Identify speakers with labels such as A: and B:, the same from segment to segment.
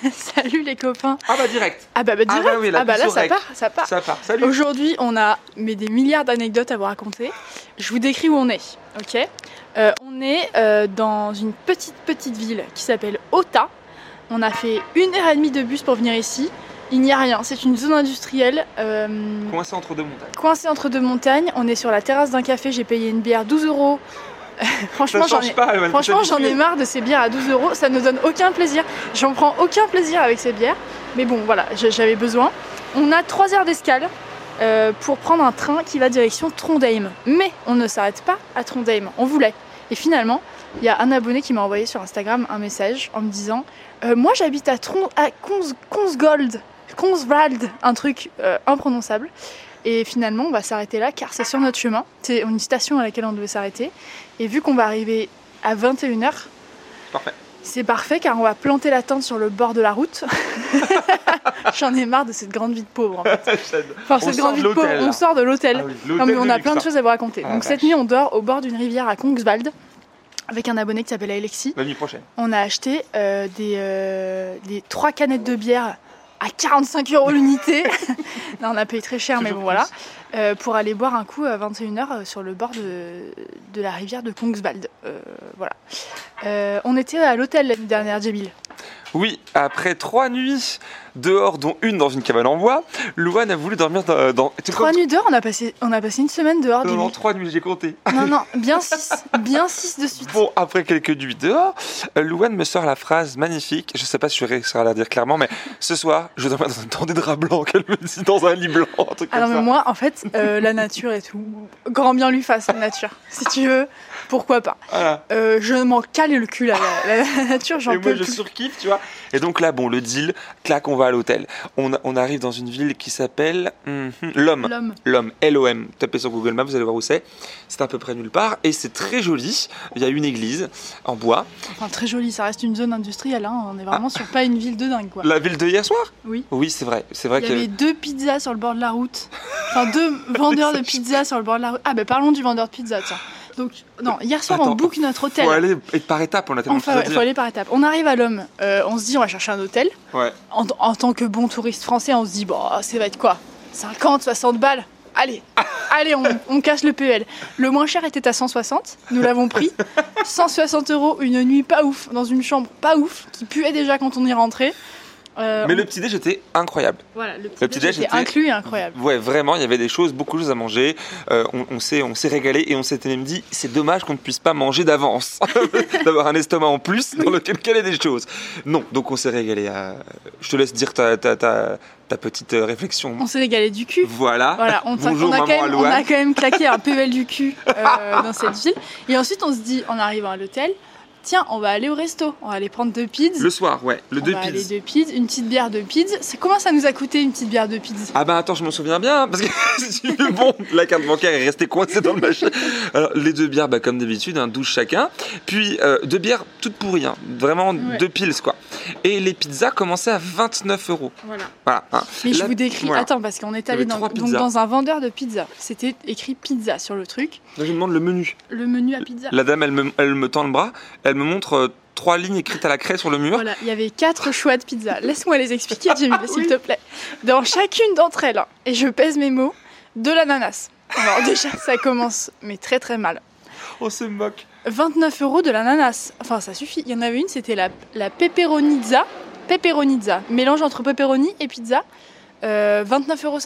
A: Salut les copains.
B: Ah bah direct.
A: Ah bah, bah
B: Ah
A: direct.
B: bah oui, la
A: Ah bah là ça part, ça part.
B: Ça part. Salut.
A: Aujourd'hui, on a mais des milliards d'anecdotes à vous raconter. Je vous décris où on est, ok? Euh, On est euh, dans une petite petite ville qui s'appelle Ota. On a fait une heure et demie de bus pour venir ici. Il n'y a rien, c'est une zone industrielle euh,
B: Coincé entre deux montagnes.
A: coincée entre deux montagnes. On est sur la terrasse d'un café, j'ai payé une bière 12 euros. Franchement, j'en ai, Franchement, j'en ai marre de ces bières à 12 euros. Ça ne donne aucun plaisir. J'en prends aucun plaisir avec ces bières. Mais bon, voilà, j'avais besoin. On a 3 heures d'escale euh, pour prendre un train qui va direction Trondheim. Mais on ne s'arrête pas à Trondheim. On voulait. Et finalement, il y a un abonné qui m'a envoyé sur Instagram un message en me disant euh, Moi, j'habite à, Tron à Kons- Konsgold, Konsvald, un truc euh, imprononçable. Et finalement, on va s'arrêter là car c'est sur notre chemin. C'est une station à laquelle on devait s'arrêter. Et vu qu'on va arriver à 21h,
B: Parfait.
A: c'est parfait car on va planter la tente sur le bord de la route. J'en ai marre de cette grande vie de pauvre. En fait.
B: J'aime.
A: Enfin,
B: On
A: cette
B: sort
A: grande
B: de
A: vie de pauvre, on sort de l'hôtel.
B: Ah oui,
A: Non mais on a plein de choses à vous raconter.
B: Ah,
A: Donc cette nuit, on dort au bord d'une rivière à Kongswald avec un abonné qui s'appelle Alexis.
B: La nuit prochaine.
A: On a acheté euh, des, euh, des trois canettes de bière à 45 euros l'unité. non, on a payé très cher, mais bon voilà. Euh, pour aller boire un coup à 21h sur le bord de, de la rivière de Kongswald. Euh, voilà. Euh, on était à l'hôtel l'année dernière, Jamil.
B: Oui, après trois nuits dehors, dont une dans une cabane en bois, Louane a voulu dormir dans. dans...
A: Trois nuits dehors, on a passé, on a passé une semaine dehors,
B: Non, non, trois nuits, j'ai compté.
A: Non, non, bien six. Bien six de suite.
B: Bon, après quelques nuits dehors, euh, Louane me sort la phrase magnifique. Je sais pas si je réussirai à la dire clairement, mais ce soir, je dormir dans, dans des draps blancs. Qu'elle me dit dans un lit blanc, un truc
A: Ah
B: comme
A: non,
B: ça.
A: mais moi, en fait, euh, la nature et tout, grand bien lui fasse la nature. Si tu veux, pourquoi pas.
B: Voilà.
A: Euh, je m'en cale le cul, là, la, la- la nature, j'en
B: Et
A: peux
B: moi, je
A: plus.
B: surkiffe, tu vois. Et donc là, bon, le deal, clac, on va à l'hôtel. On, on arrive dans une ville qui s'appelle hum, L'Homme.
A: L'homme.
B: L-O-M. Tapez sur Google Maps, vous allez voir où c'est. C'est à peu près nulle part. Et c'est très joli. Il y a une église en bois.
A: Enfin, très joli, ça reste une zone industrielle, hein. on est vraiment sur pas une ville de dingue, quoi.
B: La ville de hier soir?
A: Oui.
B: Oui, c'est vrai. C'est vrai
A: Il y
B: que.
A: avait deux pizzas sur le bord de la route. Enfin, deux vendeurs de pizzas sur le bord de la route. Ah, ben parlons du vendeur de pizza, tiens. Donc, non, hier soir, on book notre hôtel.
B: Faut aller par étapes, on a tellement de
A: Enfin,
B: à
A: ouais, faut aller par étapes. On arrive à l'homme, euh, on se dit on va chercher un hôtel.
B: Ouais.
A: En, en tant que bon touriste français, on se dit bon, ça va être quoi? 50, 60 balles? Allez, allez, on, on cache le PL. Le moins cher était à 160, nous l'avons pris. 160 euros, une nuit pas ouf, dans une chambre pas ouf, qui puait déjà quand on y rentrait. Euh,
B: Mais
A: on-
B: le petit déj était incroyable.
A: voilà, le petit,
B: le petit
A: déj était
B: était-
A: inclus et incroyable.
B: Ouais, vraiment, il y avait des choses, beaucoup de choses à manger. Euh, on on s'est, on s'est régalé et on s'était même dit, c'est dommage qu'on ne puisse pas manger d'avance, d'avoir un estomac en plus dans lequel caler des choses. Non, donc on s'est régalé. à- Je te laisse dire ta, ta, ta, ta petite euh, réflexion.
A: On s'est régalé du cul.
B: Voilà.
A: Voilà, on,
B: Bonjour,
A: on a quand
B: maman
A: même, on a quand même claqué un PL du cul euh, dans cette ville. Et ensuite, on se dit, en arrivant à l'hôtel, tiens, on va aller au resto. On va aller prendre deux pizzas.
B: Le soir, ouais, le
A: on
B: deux
A: va aller
B: pizzas.
A: deux pizzas, une petite bière de pizza. C'est comment ça nous a coûté une petite bière de pizza
B: Ah bah attends, je m'en souviens bien, parce que si tu veux, bon, la carte bancaire est restée coincée dans le machin. Alors les deux bières, bah, comme d'habitude, un douche chacun. Puis euh, deux bières toutes pourries, hein. vraiment
A: Ouais.
B: deux piles quoi. Et les pizzas commençaient à 29 euros.
A: Voilà.
B: Voilà. hein.
A: Mais je vous décris.
B: voilà.
A: Attends, parce qu'on est allé dans, donc un vendeur de pizza. C'était écrit pizza sur le truc.
B: Donc, je me demande le menu.
A: Le menu à pizza.
B: La dame, elle me, elle me tend le bras, elle me montre euh, trois lignes écrites à la craie sur le mur.
A: Voilà, il y avait quatre choix de pizza. Laisse-moi les expliquer, Jimmy, s'il te plaît. Dans chacune d'entre elles, et je pèse mes mots, de l'ananas. Alors déjà, ça commence, mais très très mal.
B: On se moque.
A: 29 euros de l'ananas. Enfin, ça suffit. Il y en avait une, c'était la, la pepperonizza. Pepperonizza. Mélange entre pepperoni et pizza. Euh, 29,50 euros,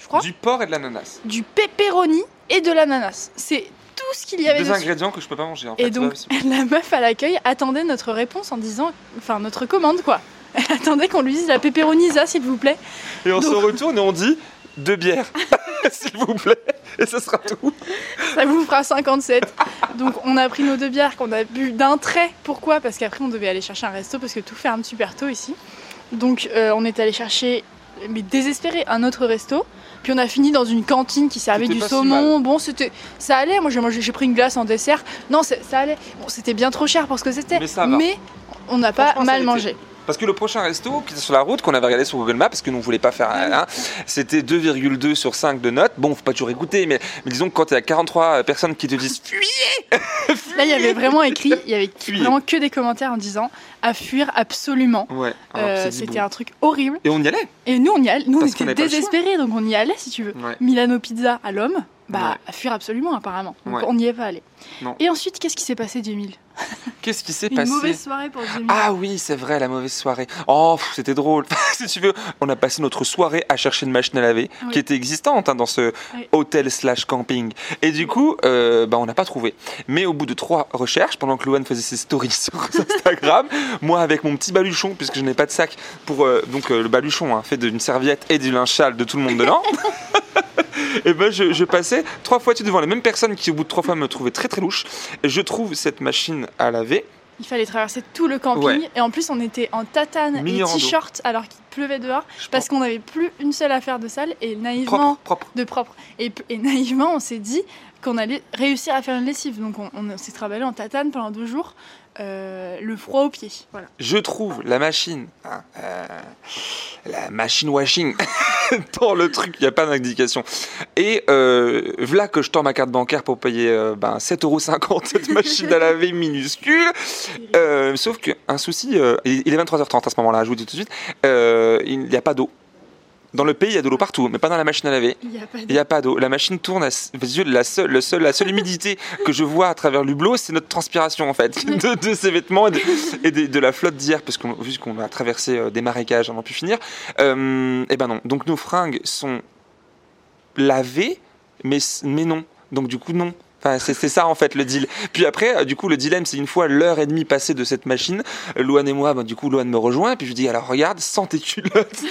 A: je crois. Du,
B: Du porc et de l'ananas.
A: pepperoni et de l'ananas. C'est tout ce qu'il y avait dessus.
B: ingrédients que je peux pas manger en.
A: Et donc, la meuf à l'accueil attendait notre réponse en disant, enfin, notre commande, quoi. Elle attendait qu'on lui dise la pepperonizza, s'il vous plaît.
B: Et on se retourne et on dit deux bières, s'il vous plaît. Et ce sera tout.
A: Ça vous fera 57. Donc, on a pris nos deux bières qu'on a bu d'un trait. Pourquoi? Parce qu'après, on devait aller chercher un resto parce que tout ferme super tôt ici. Donc, euh, on est allé chercher, mais désespéré, un autre resto. Puis on a fini dans une cantine qui servait du
B: si
A: saumon. bon, c'était, ça allait. Moi, j'ai mangé- pris une glace en dessert. Non, ça allait. Bon, c'était bien trop cher pour ce que c'était.
B: Mais ça va.
A: on n'a pas mal
B: été. Parce que le prochain resto qui était sur la route, qu'on avait regardé sur Google Maps, parce que nous ne voulait pas faire un, c'était 2,2 sur 5 de notes. Bon, faut pas toujours écouter, mais, mais disons que quand il y a 43 personnes qui te disent fuyez
A: Là, il y avait vraiment écrit, il y avait
B: Fuyez.
A: vraiment que des commentaires en disant à fuir absolument.
B: Ouais,
A: Euh, C'était
B: bon.
A: un truc horrible.
B: Et on y allait
A: Et nous, on y allait, nous, on
B: Parce
A: était désespérés, donc on y allait si tu veux.
B: Ouais.
A: Milano Pizza à l'homme, bah
B: Ouais.
A: fuir absolument apparemment. Donc
B: Ouais.
A: on n'y est pas allé.
B: Non.
A: Et ensuite, qu'est-ce qui s'est passé, Jamil
B: Qu'est-ce qui s'est
A: Une
B: passé?
A: mauvaise soirée pour Jamil.
B: Ah oui, c'est vrai, la mauvaise soirée. Oh, c'était drôle. si tu veux, on a passé notre soirée à chercher une machine à laver
A: Oui.
B: qui était existante hein, dans ce
A: Oui.
B: hôtel slash camping. Et du coup, euh, bah, on n'a pas trouvé. Mais au bout de trois recherches, pendant que Louane faisait ses stories sur Instagram, moi avec mon petit baluchon, puisque je n'ai pas de sac, pour euh, donc euh, le baluchon hein, fait d'une serviette et du linge sale de tout le monde dedans. Et ben je, je passais trois fois devant les mêmes personnes qui au bout de trois fois me trouvaient très très louche. Je trouve cette machine à laver
A: Il fallait traverser tout le camping.
B: Ouais.
A: Et en plus, on était en tatane
B: Mini
A: et t-shirt alors qu'il pleuvait dehors.
B: je
A: Parce qu'on n'avait plus une seule affaire de salle. Et naïvement,
B: propre, propre.
A: de propre. Et, et naïvement, on s'est dit qu'on allait réussir à faire une lessive. Donc on, on s'est travaillé en tatane pendant deux jours. Euh, le froid aux pieds. Voilà.
B: Je trouve la machine, hein, euh, la machine washing, dans le truc, il n'y a pas d'indication. Et euh, voilà que je tends ma carte bancaire pour payer ben, 7,50€ cette machine à laver minuscule. Sauf qu'un souci, il est 23h30 à ce moment-là, je vous dis tout de suite, il n'y a pas d'eau. Dans le pays, il y a de l'eau partout, mais pas dans la machine à laver.
A: Il n'y a pas
B: d'eau. La machine tourne à. La seule, le seul, la seule humidité que je vois à travers l'hublot, c'est notre transpiration en fait, de, de ces vêtements et de, et de- de la flotte d'hier, parce qu'on vu qu'on a traversé euh, des marécages avant de pu finir. Euh, et ben non. Donc nos fringues sont lavées, mais mais non. Donc du coup non. Enfin, c'est ça en fait le deal. Puis après, euh, du coup, le dilemme, c'est une fois l'heure et demie passée de cette machine, Louane et moi, ben, du coup, Louane me rejoint, et puis je lui dis, alors regarde, sans tes culottes.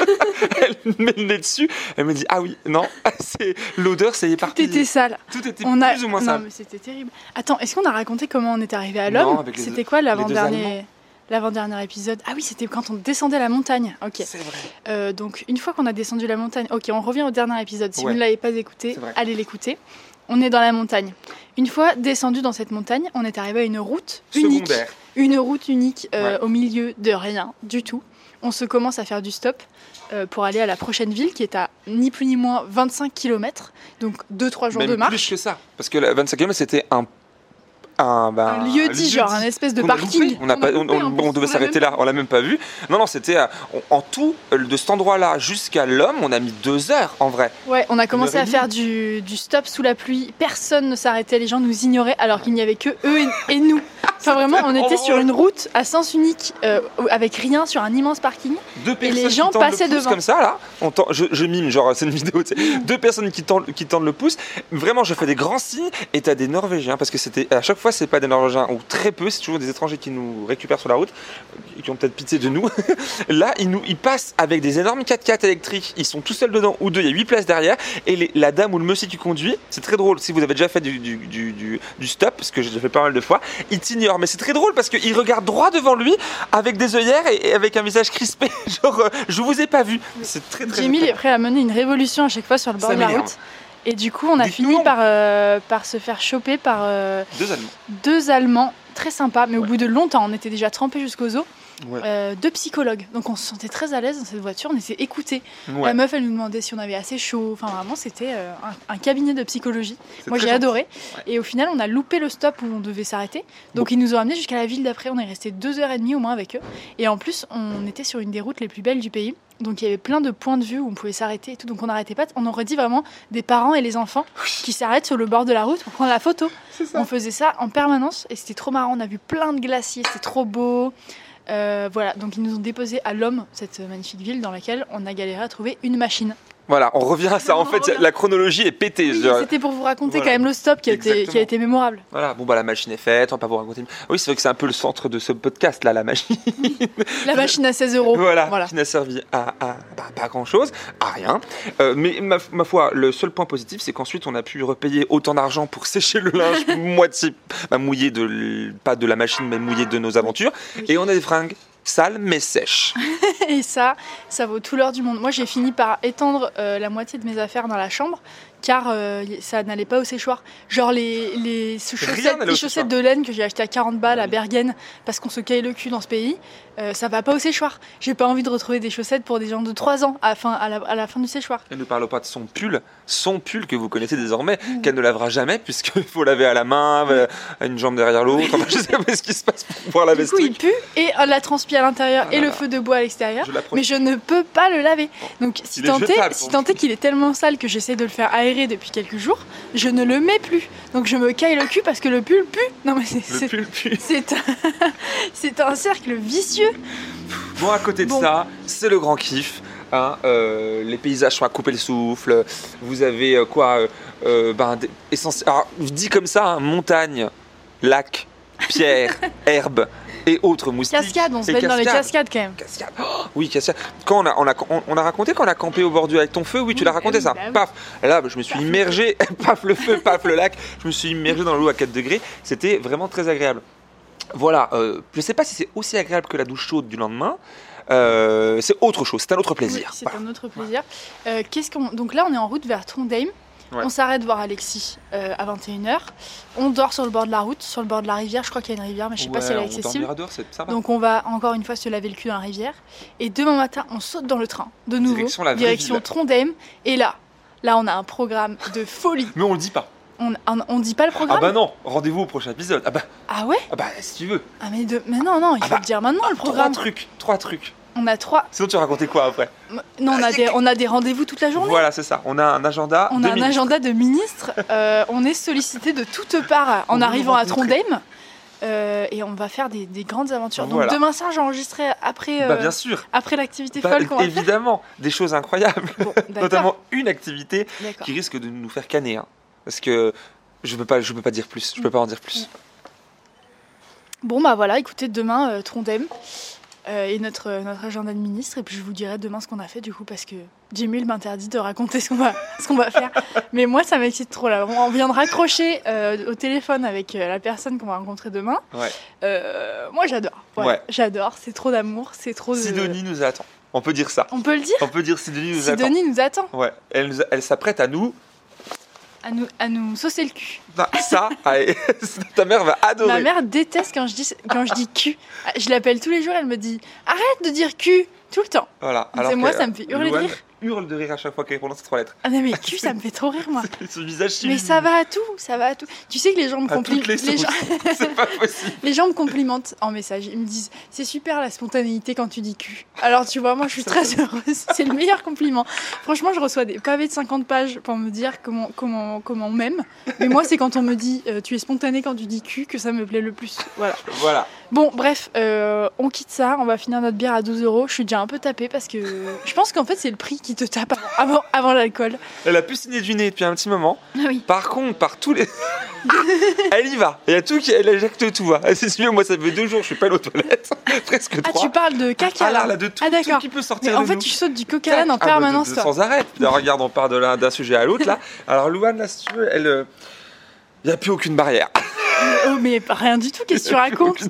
B: Elle me met le nez dessus, elle me dit, ah oui, non, c'est l'odeur, ça y est
A: Tout était sale.
B: Tout était
A: On a...
B: plus ou moins
A: non,
B: ça.
A: mais c'était terrible. Attends, est-ce qu'on a raconté comment on est arrivé à
B: Non,
A: l'homme C'était quoi l'avant-dernier l'avant-dernier épisode? Ah oui, c'était quand on descendait la montagne. Ok.
B: C'est vrai.
A: Euh, donc une fois qu'on a descendu la montagne, ok, on revient au dernier épisode. Si
B: Ouais.
A: vous ne l'avez pas écouté,
B: C'est
A: allez l'écouter. On est dans la montagne. Une fois descendu dans cette montagne, on est arrivé à une route unique,
B: Secondaire.
A: une route unique euh,
B: Ouais.
A: au milieu de rien du tout. On se commence à faire du stop euh, pour aller à la prochaine ville qui est à ni plus ni moins 25 km, donc 2-3 jours
B: Même
A: de
B: plus
A: marche.
B: que ça. Parce que la 25 km, c'était un. Un, ben,
A: Un lieu dit, genre un espèce de
B: a
A: parking.
B: On, a on, on- on devait
A: On
B: s'arrêter là, on l'a même pas vu. Non, non, c'était euh, on- en tout, euh, de cet endroit-là jusqu'à l'homme, on a mis deux heures en vrai.
A: Ouais, on a commencé à faire du, du stop sous la pluie. Personne ne s'arrêtait, les gens nous ignoraient alors qu'il n'y avait que eux et, et nous. Enfin vraiment, on était sur une route à sens unique euh, avec rien sur un immense parking.
B: Deux personnes
A: les gens
B: qui tendent
A: passaient
B: le pouce
A: devant.
B: comme ça là. On tend- je, je mime, genre c'est une vidéo. tu sais. Deux personnes qui tendent, qui tendent le pouce. Vraiment, je fais des grands signes. Et t'as des Norvégiens parce que c'était à chaque fois c'est pas des Norvégiens ou très peu. C'est toujours des étrangers qui nous récupèrent sur la route, euh, qui ont peut-être pitié de nous. Là, ils nous, ils passent avec des énormes 4x4 électriques. Ils sont tout seuls dedans ou deux. Il y a huit places derrière. Et les- la dame ou le monsieur qui conduit, c'est très drôle. Si vous avez déjà fait du, du, du, du- du stop, parce que j'ai fait pas mal de fois, il t'ignore. Mais c'est très drôle parce qu'il regarde droit devant lui avec des œillères et, et avec un visage crispé. Genre, euh, je vous ai pas vu. C'est très très. Très-
A: est prêt à mener une révolution à chaque fois sur le bord
B: Ça
A: de la route. Et du coup, on a fini par, euh, par se faire choper par euh,
B: Deux Allemands.
A: deux Allemands. Très sympas, mais au bout de longtemps, on était déjà trempés jusqu'aux os,
B: Ouais.
A: euh, deux psychologues. Donc on se sentait très à l'aise dans cette voiture, on était écoutés.
B: Ouais.
A: La meuf, elle nous demandait si on avait assez chaud. Enfin, vraiment, c'était euh, un, un cabinet de psychologie. Moi, j'ai adoré.
B: Ouais.
A: Et au final, on a loupé le stop où on devait s'arrêter. Donc, ils nous ont amenés jusqu'à la ville d'après. On est resté deux heures et demie au moins avec eux. Et en plus, on était sur une des routes les plus belles du pays. Donc, il y avait plein de points de vue où on pouvait s'arrêter et tout. Donc, on n'arrêtait pas. On aurait dit vraiment des parents et les enfants qui s'arrêtent sur le bord de la route pour prendre la photo. On faisait ça en permanence et c'était trop marrant. On a vu plein de glaciers, c'était trop beau. Euh, voilà, donc ils nous ont déposé à l'homme, cette magnifique ville dans laquelle on a galéré à trouver une machine.
B: Voilà, on revient à ça. En fait,
A: revient.
B: la chronologie est pétée.
A: Oui. C'était pour vous raconter
B: Voilà.
A: quand même le stop qui a, été, qui a
B: Exactement.
A: été mémorable.
B: Voilà, bon bah la machine est faite, on va pas vous raconter. Oui, c'est vrai que c'est un peu le centre de ce podcast là, la machine.
A: La machine à 16 euros.
B: voilà,
A: Voilà.
B: qui n'a servi à, à- bah, pas grand chose, à rien. Euh, mais ma, ma foi, le seul point positif, c'est qu'ensuite on a pu repayer autant d'argent pour sécher le linge moitié, bah, mouillé de, pas de la machine, mais mouillé de nos aventures. Et on a des fringues sales mais sèches.
A: Et ça, ça vaut tout l'or du monde. Moi, j'ai fini par étendre euh, la moitié de mes affaires dans la chambre, car euh, ça n'allait pas au séchoir. Genre les, les chaussettes, les chaussettes de laine que j'ai achetées à 40 balles à. Bergen, parce qu'on se caille le cul dans ce pays, euh, ça va pas au séchoir. J'ai pas envie de retrouver des chaussettes pour des gens de 3 ans à, la fin- à la, à la fin du séchoir.
B: Elle ne parle pas de son pull, son pull que vous connaissez désormais,
A: Mmh.
B: qu'elle ne lavera jamais, puisqu'il faut laver à la main, euh, à une jambe derrière l'autre. Enfin, je sais pas ce qui se passe pour pouvoir laver
A: Du
B: ce
A: coup, il pue et euh, la transpi à l'intérieur
B: Ah
A: et le feu de bois à l'extérieur. Mais je ne peux pas le laver. Donc, si tant si qu'il est tellement sale que j'essaie de le faire aérer depuis quelques jours, je ne le mets plus. Donc, je me caille le cul parce que le pull pue. Non, mais c'est. Un... c'est un cercle vicieux.
B: Bon, à côté de
A: Bon.
B: ça, c'est le grand kiff. hein, euh, les paysages sont à couper le souffle. Vous avez euh, quoi euh, euh, ben, Alors, je dis comme ça hein, montagne, lac, pierre, herbe et autres moustiques.
A: Cascade, on se
B: Et
A: met dans les
B: cascades.
A: quand même.
B: Cascade. Oh, oui, cascade. Quand on a, on, a, on, on a raconté quand on a campé au bord du avec ton feu, oui, tu l'as
A: bah
B: raconté
A: oui,
B: ça.
A: bah.
B: Paf. Là, je me suis
A: Paf.
B: immergé, paf le feu, paf le lac. Je me suis immergé dans l'eau à 4 degrés. C'était vraiment très agréable. Voilà. euh, je sais pas si c'est aussi agréable que la douche chaude du lendemain. Euh, c'est autre chose. C'est un autre
A: Oui,
B: plaisir.
A: c'est
B: Voilà.
A: un autre plaisir. Euh, qu'est-ce qu'on... Donc là, on est en route vers Trondheim.
B: Ouais.
A: On s'arrête voir Alexis euh, à 21h. On dort sur le bord de la route, sur le bord de la rivière. Je crois qu'il y a une rivière, mais je sais pas si elle est accessible.
B: dehors, ça va.
A: Donc on va encore une fois se laver le cul dans la rivière. Et demain matin, on saute dans le train, de nouveau,
B: Direction la
A: direction. Trondheim. Et là, là, on a un programme de folie.
B: Mais on le dit pas.
A: On, on, on dit pas le
B: Ah
A: programme
B: bah non, rendez-vous au prochain épisode. Ah bah,
A: Ah ouais
B: ah bah si tu veux.
A: Ah mais, de... mais non, non, il
B: Ah
A: faut
B: bah,
A: le dire maintenant le
B: Trois
A: programme.
B: trucs, trois trucs.
A: On a trois.
B: Sinon tu racontais quoi après
A: Non, on a des, on a des rendez-vous toute la journée.
B: Voilà, c'est ça. On a un agenda.
A: On
B: de
A: a un agenda de ministres. euh, on est sollicité de toutes parts en arrivant à. Trondheim. euh, et on va faire des, des grandes aventures. Donc
B: Voilà.
A: demain soir, j'enregistrerai après, euh,
B: Bah bien sûr.
A: après l'activité
B: Bah,
A: folle qu'on va faire.
B: évidemment, des choses incroyables.
A: Bon,
B: Notamment une activité qui risque de nous faire canner. hein. Parce que je peux pas, je peux pas dire plus. Je peux pas en dire plus.
A: Bon bah voilà, écoutez, demain euh, Trondheim euh, et notre, euh, notre agenda de ministre et puis je vous dirai demain ce qu'on a fait du coup parce que Jimmy m'interdit de raconter ce qu'on va, ce qu'on va faire. Mais moi ça m'excite trop là. On vient de raccrocher euh, au téléphone avec la personne qu'on va rencontrer demain.
B: Ouais.
A: Moi j'adore. Ouais,
B: Ouais.
A: J'adore, c'est trop d'amour, c'est trop de...
B: Sidonie nous attend. On peut dire ça.
A: On peut le dire
B: On peut dire Sidonie nous attend.
A: Sidonie nous attend
B: Ouais. Elle, elle s'apprête à nous.
A: À nous, à nous saucer le cul.
B: Bah, ça, allez, ta mère va adorer.
A: Ma mère déteste quand je dis, quand je dis cul. Je l'appelle tous les jours, elle me dit arrête de dire cul tout le temps.
B: Voilà.
A: C'est
B: Alors
A: moi, ça me fait hurler de rire.
B: Hurle de rire à chaque fois qu'elle prononce ces trois lettres.
A: Ah non mais cul, ça me fait trop rire moi.
B: Ce visage
A: Mais ça va à tout, ça va à tout. Tu sais que les gens me complimentent.
B: les
A: gens...
B: C'est pas possible.
A: les gens me complimentent en message. Ils me disent c'est super la spontanéité quand tu dis cul. Alors tu vois, moi je suis très heureuse. C'est le meilleur compliment. Franchement, je reçois des pavés de 50 pages pour me dire comment comment comment on m'aime. Mais moi, c'est quand on me dit euh, tu es spontané quand tu dis cul que ça me plaît le plus. Voilà.
B: Voilà.
A: Bon, bref, euh, on quitte ça. On va finir notre bière à 12 euros. Je suis déjà un peu tapée parce que je pense qu'en fait c'est le prix qui te tape avant, avant, avant l'alcool.
B: Elle a pu signer du nez depuis un petit moment.
A: Ah oui.
B: Par contre, par tous les. elle y va. Il y a tout qui. Elle éjecte tout. Hein. Si tu veux, moi, ça fait deux jours, je suis pas allé aux toilettes. Presque
A: Ah,
B: trois.
A: tu parles de caca
B: Ah là,
A: là.
B: de tout,
A: Ah,
B: tout qui peut sortir
A: Mais en
B: de
A: fait,
B: nous.
A: tu sautes du coca en
B: Ah, bah,
A: permanence,
B: de- de-
A: toi.
B: Sans arrêt. Alors, regarde, on part de là- d'un sujet à l'autre, là. Alors, Louane, là, si tu veux, elle. Il n'y a plus aucune barrière.
A: Oh, mais rien du tout, qu'est-ce que tu racontes.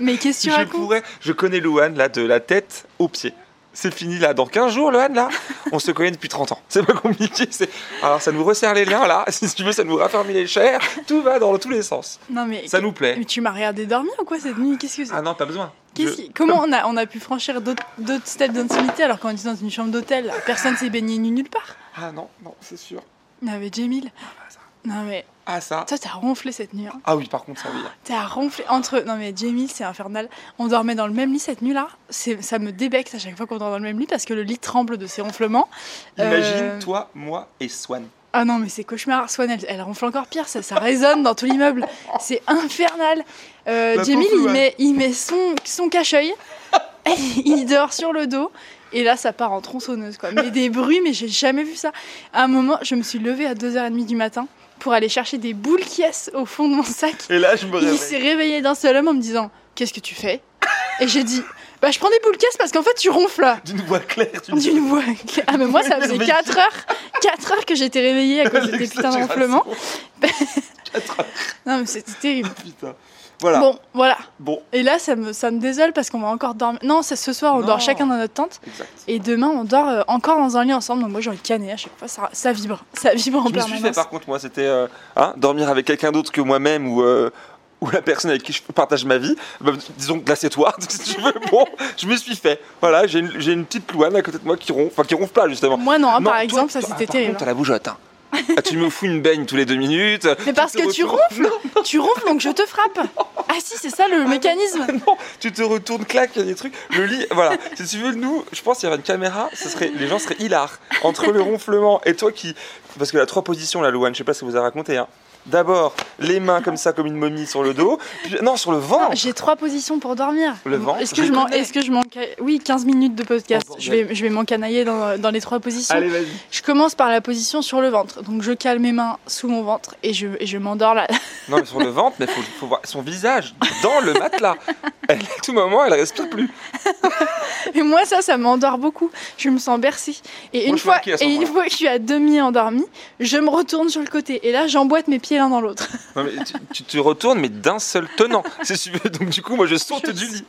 A: Mais qu'est-ce que tu
B: Je pourrais. Je connais Louane, là, de la tête aux pieds. C'est fini là, dans 15 jours, Louane, là, on se connaît depuis 30 ans. C'est pas compliqué. c'est- Alors ça nous resserre les liens là, si tu veux, ça nous raffermit les chairs, tout va dans tous les sens.
A: Non, mais.
B: Ça nous plaît.
A: Mais tu m'as regardé dormir ou quoi cette nuit? Qu'est-ce que c'est?
B: Ah non, pas besoin.
A: Qu'est-ce
B: Je-
A: qui- Comment on a, on a pu franchir d'autres d'autres steps d'intimité alors qu'on était dans une chambre d'hôtel? Personne s'est baigné nu nulle part?
B: Ah non, non, c'est sûr.
A: Non, mais Jamil.
B: ça.
A: Non, mais.
B: Ah ça.
A: Toi, t'as ronflé cette nuit. hein.
B: Ah oui, par contre, ça oui.
A: T'as ronflé entre. Non, mais Jamil, c'est infernal. On dormait dans le même lit cette nuit-là. C'est- Ça me débecte à chaque fois qu'on dort dans le même lit parce que le lit tremble de ses ronflements.
B: Imagine
A: Euh,
B: toi, moi et Swan.
A: Ah non, mais c'est cauchemar. Swan, elle, elle ronfle encore pire, ça, ça résonne dans tout l'immeuble. C'est infernal. Euh, Jamil,
B: pauvre
A: il met, il met son, son cache-œil, il dort sur le dos, et là, ça part en tronçonneuse, quoi. Mais des bruits, mais j'ai jamais vu ça. À un moment, je me suis levée à 2h30 du matin pour aller chercher des boules qui au fond de mon sac.
B: Et là, je me
A: Il
B: réveille.
A: s'est réveillé d'un seul homme en me disant Qu'est-ce que tu fais? Et j'ai dit Bah, je prends des boules caisses parce qu'en fait, tu ronfles là.
B: D'une voix claire, tu.
A: D'une voix. Ah, mais moi, ça faisait
B: Mais
A: 4 heures, 4 heures que j'étais réveillée à cause de tes putains de ronflements.
B: Quatre heures,
A: Non, mais c'était terrible.
B: putain. Voilà. Bon.
A: Bon, voilà. Et là, ça me, ça me désole parce qu'on va encore dormir. Non, c'est ce soir, on
B: Non.
A: dort chacun dans notre tente.
B: Exact.
A: Et demain, on dort euh, encore dans un lit ensemble. Donc moi, j'ai envie de canner à chaque fois. Ça, ça vibre. Ça vibre en
B: Je me suis
A: permanence.
B: fait par contre, moi, c'était euh, hein, dormir avec quelqu'un d'autre que moi-même ou, euh, ou la personne avec qui je partage ma vie, bah, disons là c'est toi, si tu veux, bon, je me suis fait. Voilà, j'ai une, une petite louane à côté de moi qui ronfle, enfin qui ronfle pas justement.
A: Moi non, hein,
B: Non,
A: par
B: toi-
A: exemple, ça c'était
B: par
A: terrible.
B: contre, t'as la bougeotte. hein. Ah, tu me fous une baigne tous les deux minutes.
A: Mais parce que tu ronfles Tu ronfles donc je te frappe Ah si, c'est ça le mécanisme
B: Non, tu te retournes, clac, il y a des trucs. Le lit, voilà. Si tu veux, nous, je pense qu'il y avait une caméra, ce serait, les gens seraient hilar. Entre le ronflement et toi qui. Parce que la trois positions, la Louane, je sais pas si vous a raconté. Hein. D'abord, les mains comme ça, comme une momie sur le dos. Puis, non, sur le ventre.
A: J'ai trois positions pour dormir.
B: Le ventre,
A: Est-ce que
B: je
A: que manque Oui, 15 minutes de podcast.
B: Oh,
A: je vais, je vais m'encanailler dans, dans les trois positions.
B: Allez, vas-y.
A: Je commence par la position sur le ventre. Donc je cale mes mains sous mon ventre et je, et je m'endors là.
B: Non, mais sur le ventre, mais faut, faut voir son visage dans le matelas. Elle, à tout moment, elle respire plus.
A: Et moi ça, ça m'endort beaucoup. Je me sens bercée. Et
B: Moi,
A: une fois, et une fois que je suis à demi endormie, je me retourne sur le côté et là j'emboîte mes pieds l'un dans l'autre.
B: Tu, tu te retournes, mais d'un seul tenant. Si tu veux. Donc, du coup, moi, je saute
A: Je
B: du lit.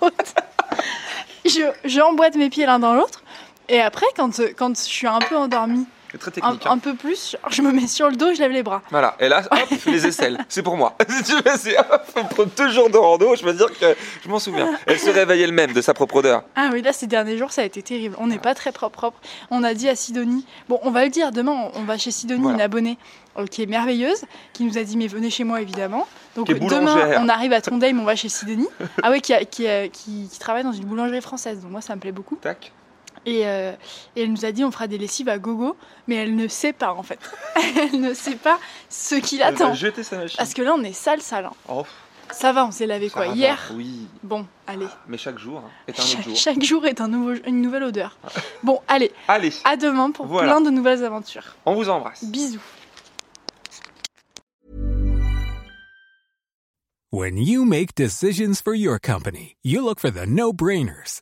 A: je, je emboîte mes pieds l'un dans l'autre. Et après, quand, quand je suis un peu endormie,
B: C'est très
A: un,
B: technique. hein.
A: un peu plus, je me mets sur le dos je lève les bras.
B: Voilà, et là, hop, les aisselles, c'est pour moi. Si tu veux, c'est hop, pour deux jours de rando, je peux dire que je m'en souviens. Elle se réveille elle-même de sa propre odeur.
A: Ah oui, là, ces derniers jours, ça a été terrible. On n'est pas très propre, propre. On a dit à Sidonie, bon, on va le dire, demain, on va chez Sidonie,
B: Voilà.
A: une abonnée euh, qui est merveilleuse, qui nous a dit, mais venez chez moi, évidemment. Donc demain, on arrive à Trondheim, on va chez Sidonie. Ah oui, qui, a- qui, a- qui- qui travaille dans une boulangerie française. Donc moi, ça me plaît beaucoup.
B: Tac.
A: Et, euh, et elle nous a dit, on fera des lessives à gogo, mais elle ne sait pas, en fait. elle ne sait pas ce qui
B: Elle va
A: l'attend.
B: jeter sa machine.
A: Parce que là, on est sale, sale. hein.
B: Oh,
A: Ça va, on s'est lavé
B: ça
A: quoi
B: va,
A: Hier
B: Oui,
A: Bon, allez.
B: mais chaque jour hein, est un autre
A: Chaque,
B: jour.
A: chaque jour est un nouveau, une nouvelle odeur. Bon, allez,
B: Allez,
A: à demain pour
B: Voilà.
A: plein de nouvelles aventures.
B: on vous embrasse.
A: Bisous.
C: When you make decisions for your company, you look for the no brainers.